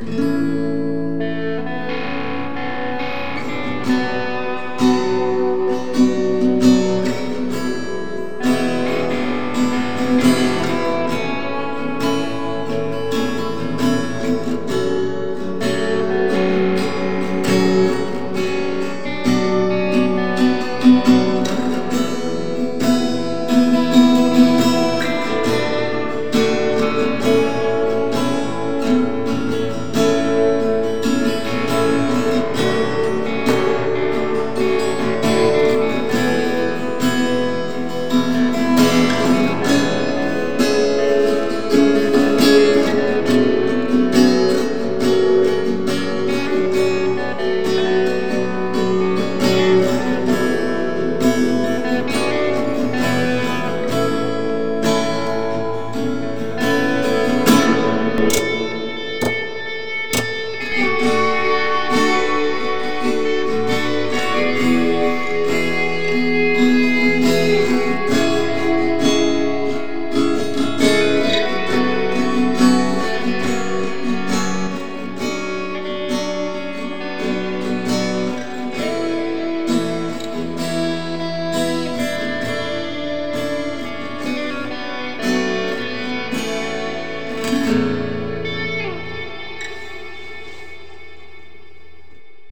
Mm-hmm.